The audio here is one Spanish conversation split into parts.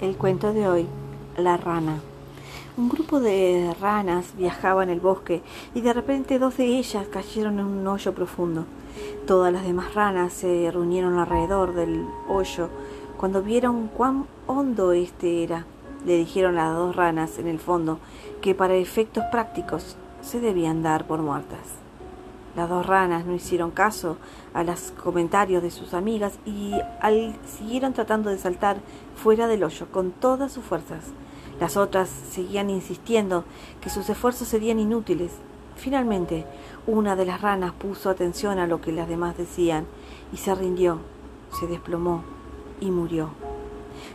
El cuento de hoy, La rana. Un grupo de ranas viajaba en el bosque y de repente dos de ellas cayeron en un hoyo profundo. Todas las demás ranas se reunieron alrededor del hoyo. Cuando vieron cuán hondo este era, le dijeron a las dos ranas en el fondo que para efectos prácticos se debían dar por muertas. Las dos ranas no hicieron caso a los comentarios de sus amigas y siguieron tratando de saltar fuera del hoyo con todas sus fuerzas. Las otras seguían insistiendo que sus esfuerzos serían inútiles. Finalmente, una de las ranas puso atención a lo que las demás decían y se rindió, se desplomó y murió.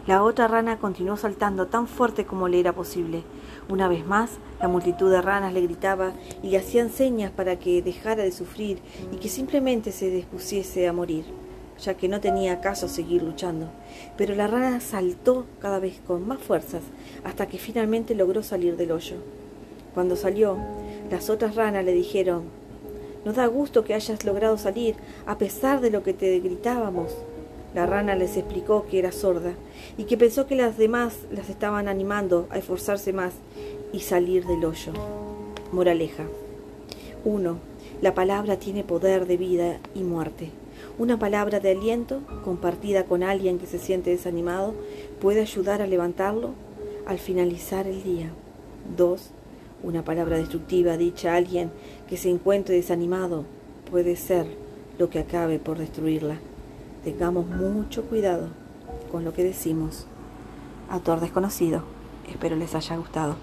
La otra rana continuó saltando tan fuerte como le era posible. Una vez más, la multitud de ranas le gritaba y le hacían señas para que dejara de sufrir y que simplemente se dispusiese a morir, ya que no tenía caso seguir luchando. Pero la rana saltó cada vez con más fuerzas hasta que finalmente logró salir del hoyo. Cuando salió, las otras ranas le dijeron, Nos da gusto que hayas logrado salir a pesar de lo que te gritábamos. La rana les explicó que era sorda y que pensó que las demás las estaban animando a esforzarse más y salir del hoyo. Moraleja. 1. La palabra tiene poder de vida y muerte. Una palabra de aliento, compartida con alguien que se siente desanimado, puede ayudar a levantarlo al finalizar el día. 2. Una palabra destructiva dicha a alguien que se encuentre desanimado puede ser lo que acabe por destruirla. Tengamos mucho cuidado con lo que decimos. Autor desconocido. Espero les haya gustado.